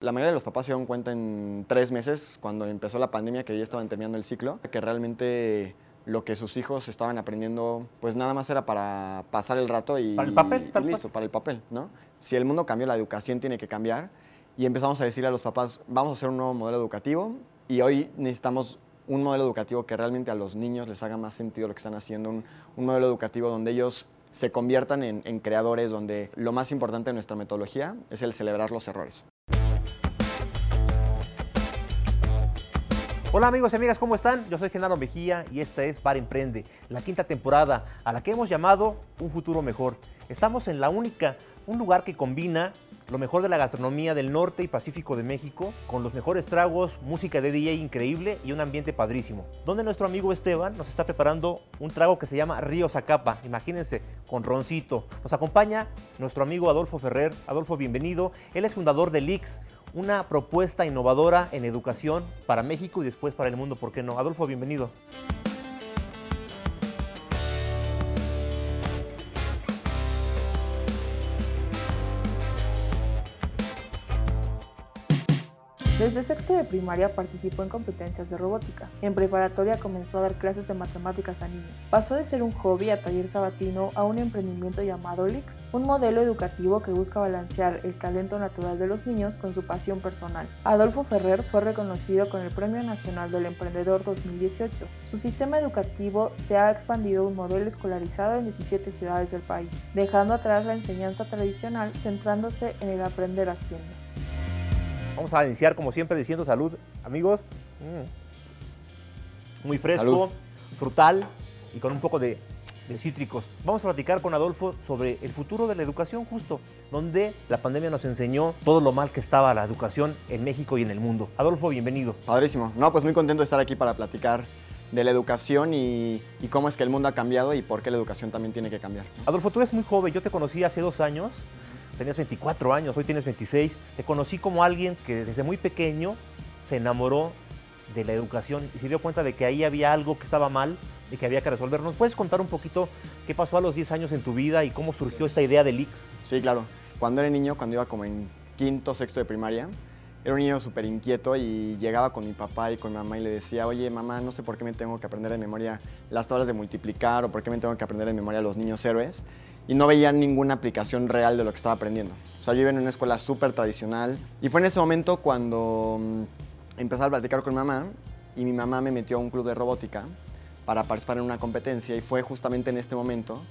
La mayoría de los papás se dieron cuenta en tres meses, cuando empezó la pandemia, que ya estaban terminando el ciclo, que realmente lo que sus hijos estaban aprendiendo, pues nada más era para pasar el rato y, Para el papel, y listo, para el papel, ¿no? Si el mundo cambió, la educación tiene que cambiar y empezamos a decirle a los papás, vamos a hacer un nuevo modelo educativo y hoy necesitamos un modelo educativo que realmente a los niños les haga más sentido lo que están haciendo, un, un modelo educativo donde ellos se conviertan en, en creadores, donde lo más importante de nuestra metodología es el celebrar los errores. Hola amigos y amigas, ¿cómo están? Yo soy Genaro Mejía y esta es Bar Emprende, la quinta temporada a la que hemos llamado Un Futuro Mejor. Estamos en La Única, un lugar que combina lo mejor de la gastronomía del norte y pacífico de México, con los mejores tragos, música de DJ increíble y un ambiente padrísimo. Donde nuestro amigo Esteban nos está preparando un trago que se llama Río Zacapa, imagínense, con roncito. Nos acompaña nuestro amigo Adolfo Ferrer. Adolfo, bienvenido. Él es fundador de Lix, una propuesta innovadora en educación para México y después para el mundo, ¿por qué no? Adolfo, bienvenido. Desde sexto de primaria participó en competencias de robótica. En preparatoria comenzó a dar clases de matemáticas a niños. Pasó de ser un hobby a taller sabatino a un emprendimiento llamado Lix, un modelo educativo que busca balancear el talento natural de los niños con su pasión personal. Adolfo Ferrer fue reconocido con el Premio Nacional del Emprendedor 2018. Su sistema educativo se ha expandido a un modelo escolarizado en 17 ciudades del país, dejando atrás la enseñanza tradicional centrándose en el aprender haciendo. Vamos a iniciar como siempre diciendo salud, amigos. Mm. Muy fresco, Salud. frutal y con un poco de, de cítricos. Vamos a platicar con Adolfo sobre el futuro de la educación justo, donde la pandemia nos enseñó todo lo mal que estaba la educación en México y en el mundo. Adolfo, bienvenido. Padrísimo. No, pues muy contento de estar aquí para platicar de la educación y, y cómo es que el mundo ha cambiado y por qué la educación también tiene que cambiar. Adolfo, tú eres muy joven, yo te conocí hace dos años, tenías 24 años, hoy tienes 26. Te conocí como alguien que desde muy pequeño se enamoró de la educación y se dio cuenta de que ahí había algo que estaba mal y que había que resolver. ¿Nos puedes contar un poquito qué pasó a los 10 años en tu vida y cómo surgió esta idea del Ix? Sí, claro. Cuando era niño, cuando iba como en quinto, sexto de primaria, era un niño súper inquieto y llegaba con mi papá y con mi mamá y le decía, oye mamá, no sé por qué me tengo que aprender de memoria las tablas de multiplicar o por qué me tengo que aprender de memoria los niños héroes. Y no veía ninguna aplicación real de lo que estaba aprendiendo. O sea, yo iba en una escuela súper tradicional y fue en ese momento cuando mm, empecé a platicar con mi mamá y mi mamá me metió a un club de robótica para participar en una competencia y fue justamente en este momento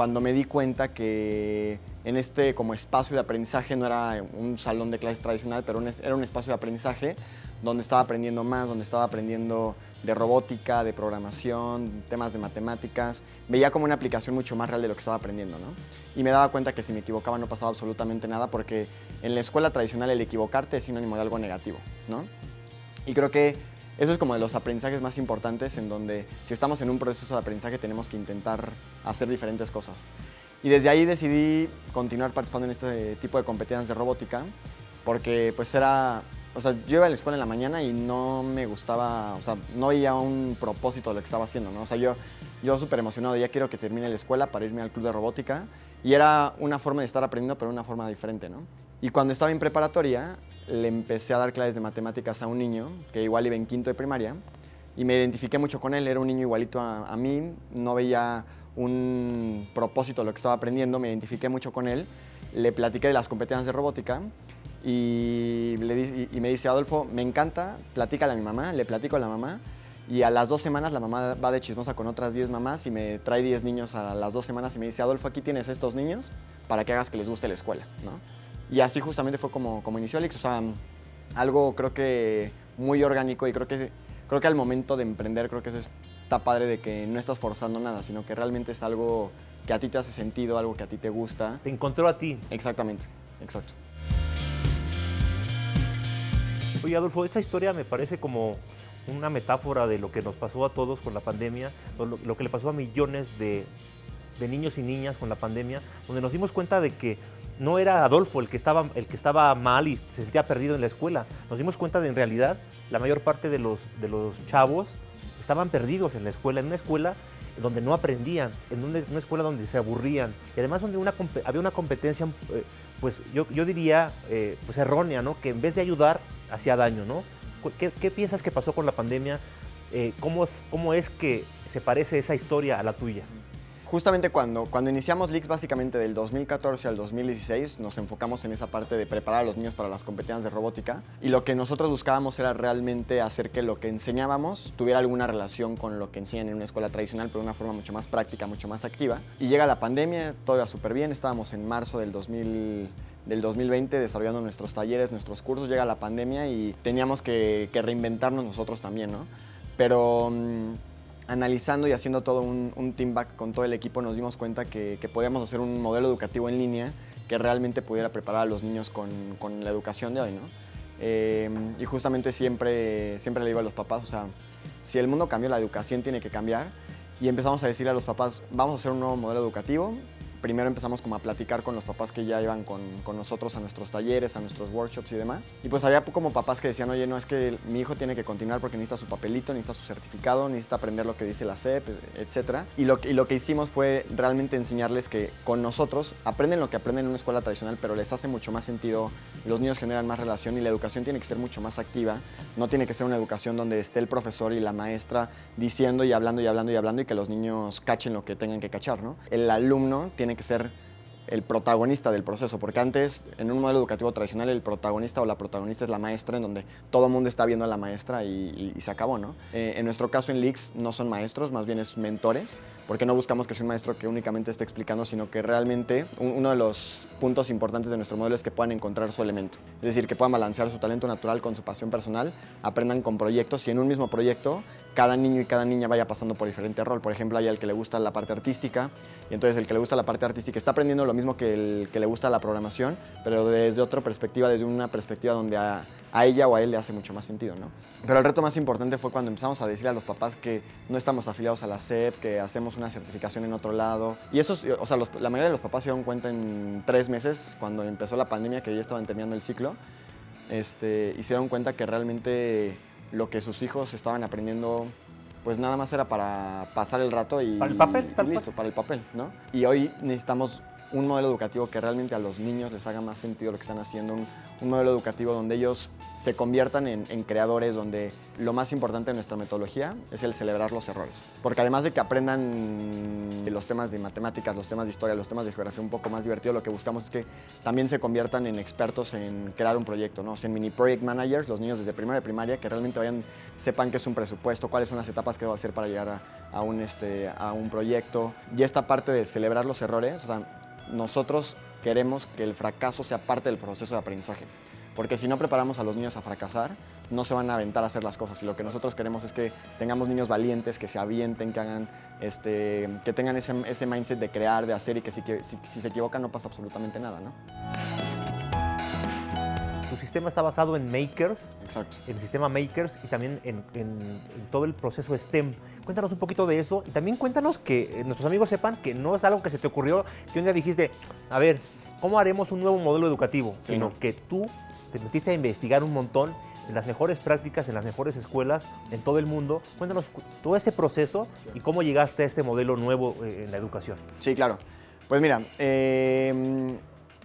cuando me di cuenta que en este como espacio de aprendizaje no era un salón de clases tradicional, pero era un espacio de aprendizaje donde estaba aprendiendo más, donde estaba aprendiendo de robótica, de programación, temas de matemáticas. Veía como una aplicación mucho más real de lo que estaba aprendiendo, ¿no? Y me daba cuenta que si me equivocaba no pasaba absolutamente nada porque en la escuela tradicional el equivocarte es sinónimo de algo negativo, ¿no? Y creo que eso es como de los aprendizajes más importantes en donde si estamos en un proceso de aprendizaje tenemos que intentar hacer diferentes cosas. Y desde ahí decidí continuar participando en este tipo de competencias de robótica porque pues era, o sea, yo iba a la escuela en la mañana y no me gustaba, o sea, no veía un propósito de lo que estaba haciendo, ¿no? O sea, yo, yo súper emocionado, ya quiero que termine la escuela para irme al club de robótica y era una forma de estar aprendiendo, pero una forma diferente, ¿no? Y cuando estaba en preparatoria, le empecé a dar clases de matemáticas a un niño que igual iba en quinto de primaria y me identifiqué mucho con él, era un niño igualito a, a mí, no veía un propósito lo que estaba aprendiendo, me identifiqué mucho con él, le platiqué de las competencias de robótica y, le di- y me dice, Adolfo, me encanta, platícale a mi mamá, le platico a la mamá y a las dos semanas la mamá va de chismosa con otras 10 mamás y me trae 10 niños a las dos semanas y me dice, Adolfo, aquí tienes estos niños para que hagas que les guste la escuela, ¿no? Y así justamente fue como, como inició Alex, o sea, algo creo que muy orgánico y creo que, creo que al momento de emprender creo que eso está padre de que no estás forzando nada, sino que realmente es algo que a ti te hace sentido, algo que a ti te gusta. Te encontró a ti. Exactamente, exacto. Oye, Adolfo, esta historia me parece como una metáfora de lo que nos pasó a todos con la pandemia, lo, lo que le pasó a millones de, de niños y niñas con la pandemia, donde nos dimos cuenta de que no era Adolfo el que estaba, el que estaba mal y se sentía perdido en la escuela. Nos dimos cuenta de en realidad la mayor parte de los, de los chavos estaban perdidos en la escuela, en una escuela donde no aprendían, en una, escuela donde se aburrían y además donde una, había una competencia eh, pues yo, yo diría, eh, pues errónea, ¿no? Que en vez de ayudar, hacía daño, ¿no? ¿Qué, qué piensas que pasó con la pandemia? Eh, ¿cómo, ¿Cómo es que se parece esa historia a la tuya? Justamente cuando, cuando iniciamos Leaks, básicamente del 2014 al 2016, nos enfocamos en esa parte de preparar a los niños para las competencias de robótica. Y lo que nosotros buscábamos era realmente hacer que lo que enseñábamos tuviera alguna relación con lo que enseñan en una escuela tradicional, pero de una forma mucho más práctica, mucho más activa. Y llega la pandemia, todo iba súper bien, estábamos en marzo del 2000 del 2020 desarrollando nuestros talleres, nuestros cursos, llega la pandemia y teníamos que, que reinventarnos nosotros también, ¿no? Pero mm, analizando y haciendo todo un, team back con todo el equipo, nos dimos cuenta que, podíamos hacer un modelo educativo en línea que realmente pudiera preparar a los niños con, la educación de hoy, ¿no? Em, y justamente siempre, siempre le digo a los papás, o sea, si el mundo cambió, la educación tiene que cambiar. Y empezamos a decirle a los papás, vamos a hacer un nuevo modelo educativo, primero empezamos como a platicar con los papás que ya iban con, con, nosotros a nuestros talleres, a nuestros workshops y demás. Y pues había como papás que decían, oye, no es que mi hijo tiene que continuar porque necesita su papelito, necesita su certificado, necesita aprender lo que dice la SEP, etc. Y lo, y lo que hicimos fue realmente enseñarles que con nosotros aprenden lo que aprenden en una escuela tradicional, pero les hace mucho más sentido, los niños generan más relación y la educación tiene que ser mucho más activa. No tiene que ser una educación donde esté el profesor y la maestra diciendo y hablando y hablando y hablando y que los niños cachen lo que tengan que cachar, ¿no? El alumno tiene que ser el protagonista del proceso, porque antes en un modelo educativo tradicional el protagonista o la protagonista es la maestra, en donde todo el mundo está viendo a la maestra y, se acabó, ¿no? Eh, en nuestro caso en Leaks no son maestros, más bien es mentores, porque no buscamos que sea un maestro que únicamente esté explicando, sino que realmente uno de los puntos importantes de nuestro modelo es que puedan encontrar su elemento, es decir, que puedan balancear su talento natural con su pasión personal, aprendan con proyectos y en un mismo proyecto cada niño y cada niña vaya pasando por diferente rol. Por ejemplo, hay el que le gusta la parte artística y entonces el que le gusta la parte artística está aprendiendo lo mismo que el que le gusta la programación, pero desde otra perspectiva, desde una perspectiva donde a, ella o a él le hace mucho más sentido, ¿no? Pero el reto más importante fue cuando empezamos a decirle a los papás que no estamos afiliados a la SEP, que hacemos una certificación en otro lado. Y eso, o sea, la mayoría de los papás se dieron cuenta en tres meses, cuando empezó la pandemia, que ya estaban terminando el ciclo, este, y se dieron cuenta que realmente lo que sus hijos estaban aprendiendo pues nada más era para pasar el rato y, ¿Para el papel, listo, para el papel, ¿no? Y hoy necesitamos un modelo educativo que realmente a los niños les haga más sentido lo que están haciendo, un, modelo educativo donde ellos se conviertan en, creadores, donde lo más importante de nuestra metodología es el celebrar los errores. Porque además de que aprendan los temas de matemáticas, los temas de historia, los temas de geografía un poco más divertido, lo que buscamos es que también se conviertan en expertos en crear un proyecto, ¿no? O sea, en mini project managers, los niños desde primaria y primaria, que realmente vayan, sepan qué es un presupuesto, cuáles son las etapas que debo hacer para llegar a, un, este, a un proyecto. Y esta parte de celebrar los errores, o sea, nosotros queremos que el fracaso sea parte del proceso de aprendizaje. Porque si no preparamos a los niños a fracasar, no se van a aventar a hacer las cosas. Y lo que nosotros queremos es que tengamos niños valientes, que se avienten, que hagan, este, que tengan ese, mindset de crear, de hacer y que si, si, se equivocan no pasa absolutamente nada, ¿no? Sistema está basado en makers. Exacto. En el sistema makers y también en, en todo el proceso STEM. Cuéntanos un poquito de eso y también cuéntanos que eh, nuestros amigos sepan que no es algo que se te ocurrió, que un día dijiste, a ver, ¿cómo haremos un nuevo modelo educativo? Sino que tú te metiste a investigar un montón en las mejores prácticas, en las mejores escuelas en todo el mundo. Cuéntanos todo ese proceso y cómo llegaste a este modelo nuevo eh, en la educación. Sí, claro. Pues mira, em,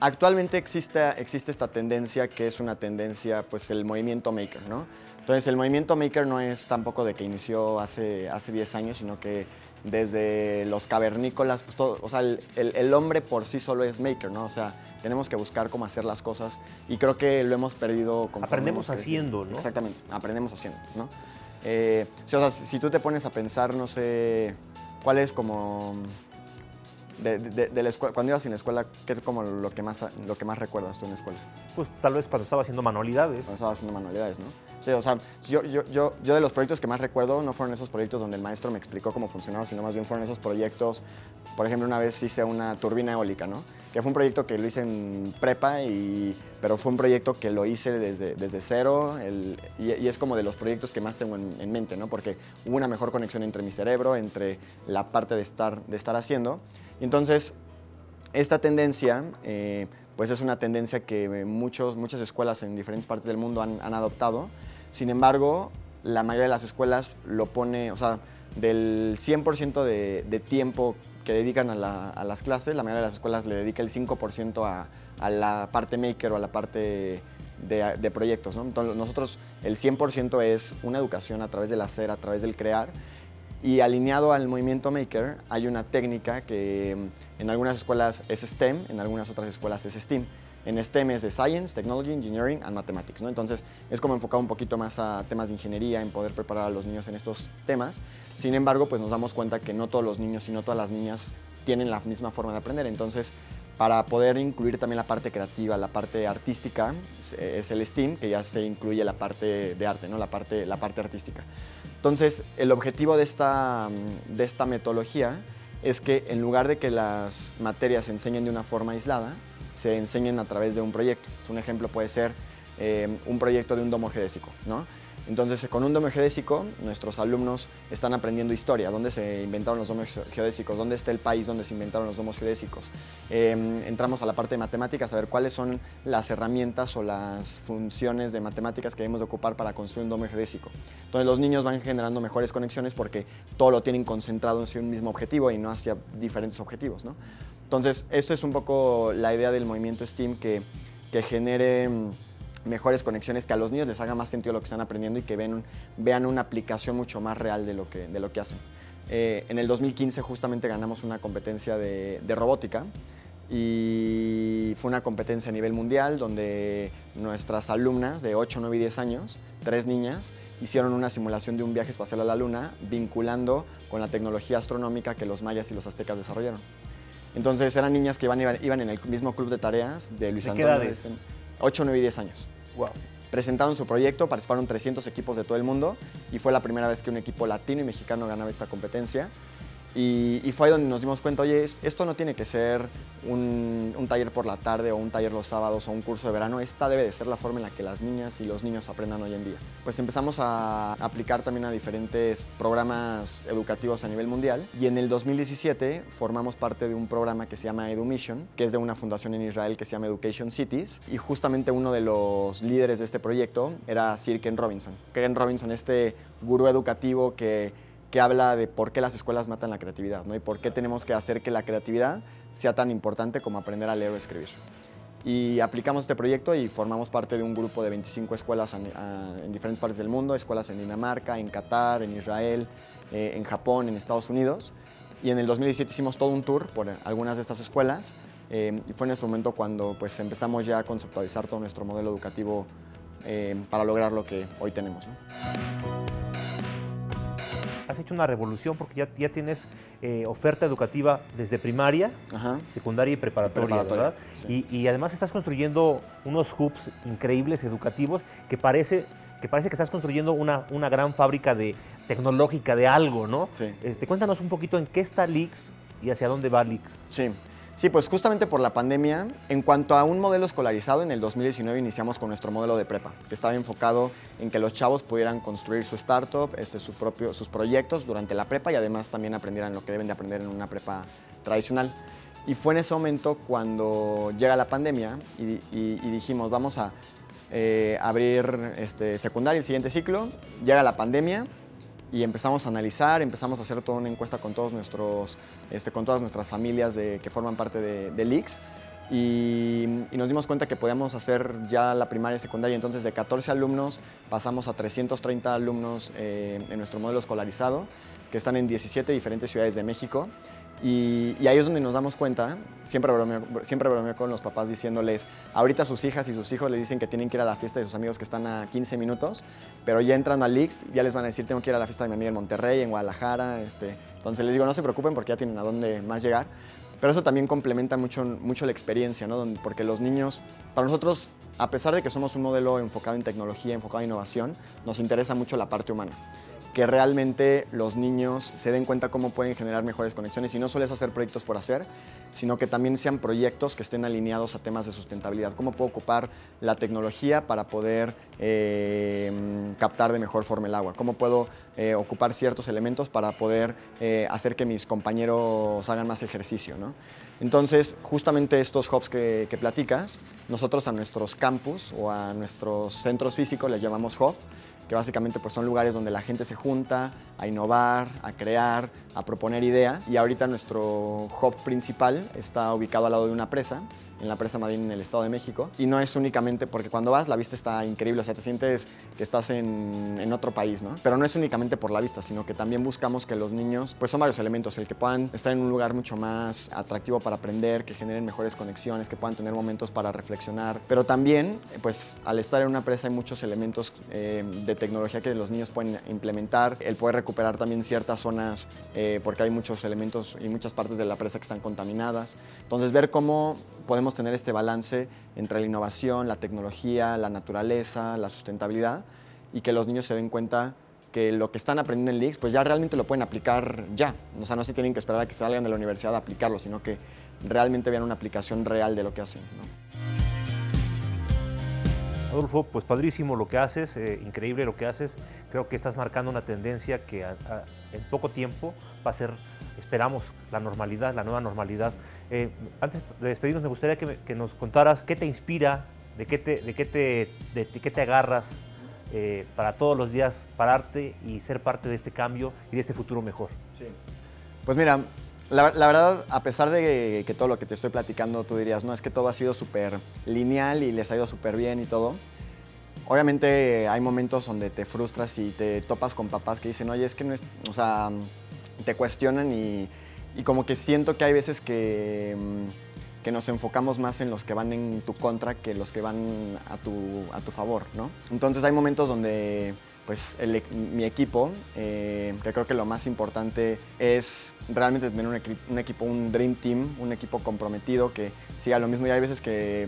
actualmente existe, existe esta tendencia que es una tendencia, pues el movimiento maker, ¿no? Entonces el movimiento maker no es tampoco de que inició hace, hace 10 años, sino que desde los cavernícolas, pues todo, o sea, el, hombre por sí solo es maker, ¿no? O sea, tenemos que buscar cómo hacer las cosas y creo que lo hemos perdido. Aprendemos haciendo, ¿no? Exactamente, aprendemos haciendo, ¿no? Eh, o sea, si tú te pones a pensar, no sé, cuál es como de, la escuela, cuando ibas en la escuela, ¿qué es como lo que, más, lo que más recuerdas tú en la escuela? Pues tal vez cuando estaba haciendo manualidades. Cuando estaba haciendo manualidades, ¿no? Sí, o sea, yo, yo, yo, yo de los proyectos que más recuerdo no fueron esos proyectos donde el maestro me explicó cómo funcionaba, sino más bien fueron esos proyectos, por ejemplo, una vez hice una turbina eólica, ¿no? Que fue un proyecto que lo hice en prepa, y, pero fue un proyecto que lo hice desde, desde cero el, y, es como de los proyectos que más tengo en, mente, ¿no? Porque hubo una mejor conexión entre mi cerebro, entre la parte de estar, de estar haciendo. Entonces, esta tendencia, eh, pues es una tendencia que muchos, muchas escuelas en diferentes partes del mundo han, adoptado. Sin embargo, la mayoría de las escuelas lo pone, o sea, del 100% de, de, tiempo que dedican a, las clases, la mayoría de las escuelas le dedica el 5% a, a, la parte maker o a la parte de, de proyectos. ¿no? Entonces nosotros el 100% es una educación a través del hacer, a través del crear. Y alineado al movimiento maker hay una técnica que mm, en algunas escuelas es STEM, en algunas otras escuelas es STEAM. En STEM es de Science, Technology, Engineering and Mathematics. ¿no? Entonces es como enfocado un poquito más a temas de ingeniería, en poder preparar a los niños en estos temas. Sin embargo, pues nos damos cuenta que no todos los niños y no todas las niñas tienen la misma forma de aprender. Entonces, para poder incluir también la parte creativa, la parte artística, es el STEAM, que ya se incluye la parte de arte, ¿no? la, parte, la parte artística. Entonces, el objetivo de esta, de esta metodología es que en lugar de que las materias se enseñen de una forma aislada, se enseñen a través de un proyecto. Un ejemplo puede ser eh, un proyecto de un domo geodésico, ¿no? Entonces, con un domo geodésico, nuestros alumnos están aprendiendo historia, dónde se inventaron los domos geodésicos, dónde está el país donde se inventaron los domos geodésicos. Em, entramos a la parte de matemáticas, a ver cuáles son las herramientas o las funciones de matemáticas que debemos de ocupar para construir un domo geodésico. Entonces, los niños van generando mejores conexiones porque todo lo tienen concentrado en un mismo objetivo y no hacia diferentes objetivos. ¿no? Entonces, esto es un poco la idea del movimiento STEAM que, que genere mejores conexiones, que a los niños les haga más sentido lo que están aprendiendo y que ven, vean una aplicación mucho más real de lo que, de lo que hacen. Eh, en el 2015 justamente ganamos una competencia de, robótica y fue una competencia a nivel mundial donde nuestras alumnas de 8, 9 y 10 años, tres niñas, hicieron una simulación de un viaje espacial a la Luna vinculando con la tecnología astronómica que los mayas y los aztecas desarrollaron. Entonces eran niñas que iban, iban, en el mismo club de tareas de Luis Antonio. ¿De 8, 9 y 10 años. Presentaron su proyecto, participaron 300 equipos de todo el mundo y fue la primera vez que un equipo latino y mexicano ganaba esta competencia. Y, fue ahí donde nos dimos cuenta, oye, esto no tiene que ser un, taller por la tarde o un taller los sábados o un curso de verano, esta debe de ser la forma en la que las niñas y los niños aprendan hoy en día. Pues empezamos a aplicar también a diferentes programas educativos a nivel mundial y en el 2017 formamos parte de un programa que se llama EduMission, que es de una fundación en Israel que se llama Education Cities y justamente uno de los líderes de este proyecto era Sir Ken Robinson. Ken Robinson, este gurú educativo que que habla de por qué las escuelas matan la creatividad ¿no? y por qué tenemos que hacer que la creatividad sea tan importante como aprender a leer o escribir. Y aplicamos este proyecto y formamos parte de un grupo de 25 escuelas en, diferentes partes del mundo, escuelas en Dinamarca, en Qatar, en Israel, eh, en Japón, en Estados Unidos. Y en el 2017 hicimos todo un tour por algunas de estas escuelas eh, y fue en este momento cuando pues, empezamos ya a conceptualizar todo nuestro modelo educativo eh, para lograr lo que hoy tenemos has hecho una revolución porque ya, ya tienes eh, oferta educativa desde primaria, secundaria y preparatoria, ¿verdad? Y, además estás construyendo unos hubs increíbles educativos que parece que parece que estás construyendo una, una gran fábrica de tecnológica de algo, ¿no? Sí. Este, cuéntanos un poquito en qué está Lix y hacia dónde va Lix. Sí. Sí, pues justamente por la pandemia, en cuanto a un modelo escolarizado, en el 2019 iniciamos con nuestro modelo de prepa, que estaba enfocado en que los chavos pudieran construir su startup, este, su sus proyectos durante la prepa y además también aprendieran lo que deben de aprender en una prepa tradicional. Y fue en ese momento cuando llega la pandemia y, dijimos, vamos a eh, abrir este, secundaria, el siguiente ciclo, llega la pandemia y empezamos a analizar, empezamos a hacer toda una encuesta con, todos nuestros, este, con todas nuestras familias que forman parte de, de y, nos dimos cuenta que podíamos hacer ya la primaria y secundaria, entonces de 14 alumnos pasamos a 330 alumnos eh, en nuestro modelo escolarizado, que están en 17 diferentes ciudades de México. Y, ahí es donde nos damos cuenta, siempre bromeo, siempre bromeo con los papás diciéndoles, ahorita sus hijas y sus hijos les dicen que tienen que ir a la fiesta de sus amigos que están a 15 minutos, pero ya entran al Lix, ya les van a decir, tengo que ir a la fiesta de mi amiga en Monterrey, en Guadalajara. Este. Entonces les digo, no se preocupen porque ya tienen a dónde más llegar. Pero eso también complementa mucho, mucho la experiencia, ¿no? porque los niños, para nosotros, a pesar de que somos un modelo enfocado en tecnología, enfocado en innovación, nos interesa mucho la parte humana que realmente los niños se den cuenta cómo pueden generar mejores conexiones y no solo es hacer proyectos por hacer, sino que también sean proyectos que estén alineados a temas de sustentabilidad. ¿Cómo puedo ocupar la tecnología para poder eh, captar de mejor forma el agua? ¿Cómo puedo eh, ocupar ciertos elementos para poder eh, hacer que mis compañeros hagan más ejercicio? Entonces, justamente estos hubs que, que platicas, nosotros a nuestros campus o a nuestros centros físicos les llamamos hub que básicamente pues, son lugares donde la gente se junta a innovar, a crear, a proponer ideas. Y ahorita nuestro hub principal está ubicado al lado de una presa en la presa Madín en el Estado de México. Y no es únicamente porque cuando vas la vista está increíble, o sea, te sientes que estás en, en, otro país, ¿no? Pero no es únicamente por la vista, sino que también buscamos que los niños, pues son varios elementos, el que puedan estar en un lugar mucho más atractivo para aprender, que generen mejores conexiones, que puedan tener momentos para reflexionar. Pero también, pues al estar en una presa hay muchos elementos eh, de tecnología que los niños pueden implementar, el poder recuperar también ciertas zonas, eh, porque hay muchos elementos y muchas partes de la presa que están contaminadas. Entonces, ver cómo podemos tener este balance entre la innovación, la tecnología, la naturaleza, la sustentabilidad y que los niños se den cuenta que lo que están aprendiendo en LIX pues ya realmente lo pueden aplicar ya. O sea, no se tienen que esperar a que salgan de la universidad a aplicarlo, sino que realmente vean una aplicación real de lo que hacen. Adolfo, pues padrísimo lo que haces, eh, increíble lo que haces. Creo que estás marcando una tendencia que en poco tiempo va a ser, esperamos, la normalidad, la nueva normalidad. Eh, antes de despedirnos, me gustaría que, nos contaras qué te inspira, de qué te, de qué te, de, qué te agarras eh, para todos los días pararte y ser parte de este cambio y de este futuro mejor. Sí. Pues mira, la, verdad, a pesar de que, todo lo que te estoy platicando, tú dirías, no, es que todo ha sido súper lineal y les ha ido súper bien y todo. Obviamente hay momentos donde te frustras y te topas con papás que dicen, oye, es que no es, o sea, te cuestionan y y como que siento que hay veces que, mm, que, nos enfocamos más en los que van en tu contra que los que van a tu, a tu favor, ¿no? Entonces hay momentos donde pues e, mi equipo, eh, que creo que lo más importante es realmente tener un, un, equipo, un dream team, un equipo comprometido que siga lo mismo. Y hay veces que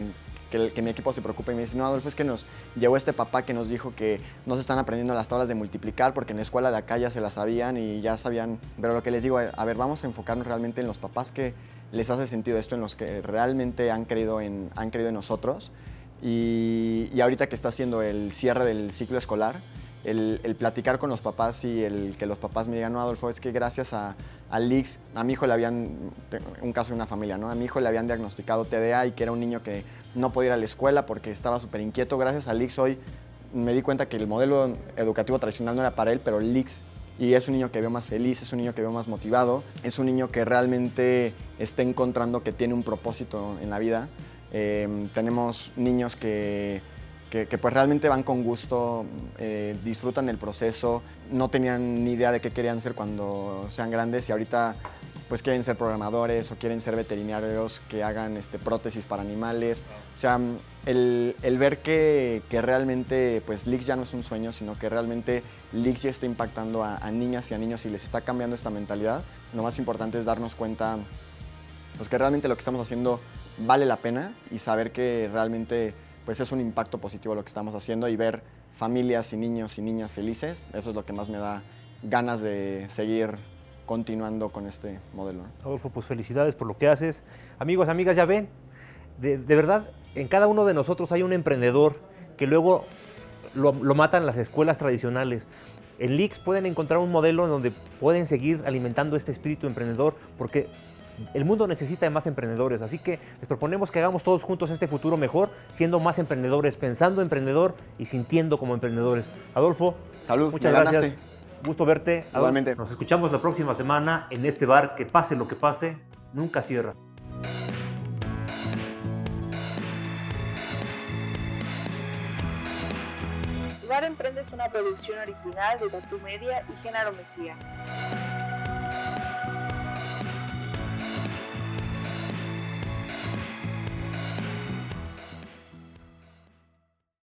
que, mi equipo se preocupe y me dice, no, Adolfo, es que nos llegó este papá que nos dijo que no se están aprendiendo las tablas de multiplicar porque en la escuela de acá ya se las sabían y ya sabían, pero lo que les digo, a ver, vamos a enfocarnos realmente en los papás que les hace sentido esto, en los que realmente han creído en, han creído en nosotros. Y, y ahorita que está haciendo el cierre del ciclo escolar, el, platicar con los papás y el que los papás me digan, no, Adolfo, es que gracias a, a Lix, a mi hijo le habían, un caso de una familia, ¿no? A mi hijo le habían diagnosticado TDA y que era un niño que no podía ir a la escuela porque estaba súper inquieto. Gracias a Lix hoy me di cuenta que el modelo educativo tradicional no era para él, pero Lix y es un niño que veo más feliz, es un niño que veo más motivado, es un niño que realmente está encontrando que tiene un propósito en la vida. Eh, tenemos niños que que, pues realmente van con gusto, eh, disfrutan el proceso, no tenían ni idea de qué querían ser cuando sean grandes y ahorita pues quieren ser programadores o quieren ser veterinarios que hagan este, prótesis para animales. O sea, el, ver que, realmente pues Lix ya no es un sueño, sino que realmente Lix ya está impactando a, a, niñas y a niños y les está cambiando esta mentalidad, lo más importante es darnos cuenta pues que realmente lo que estamos haciendo vale la pena y saber que realmente pues es un impacto positivo lo que estamos haciendo y ver familias y niños y niñas felices, eso es lo que más me da ganas de seguir continuando con este modelo. Adolfo, pues felicidades por lo que haces. Amigos, amigas, ya ven, de, verdad, en cada uno de nosotros hay un emprendedor que luego lo, lo matan las escuelas tradicionales. En Lix pueden encontrar un modelo donde pueden seguir alimentando este espíritu emprendedor, porque el mundo necesita de más emprendedores, así que les proponemos que hagamos todos juntos este futuro mejor, siendo más emprendedores, pensando emprendedor y sintiendo como emprendedores. Adolfo, salud, muchas gracias. Gusto verte. Igualmente. Nos escuchamos la próxima semana en este bar que pase lo que pase, nunca cierra. Bar Emprende es una producción original de Tatu Media y Genaro Mesía.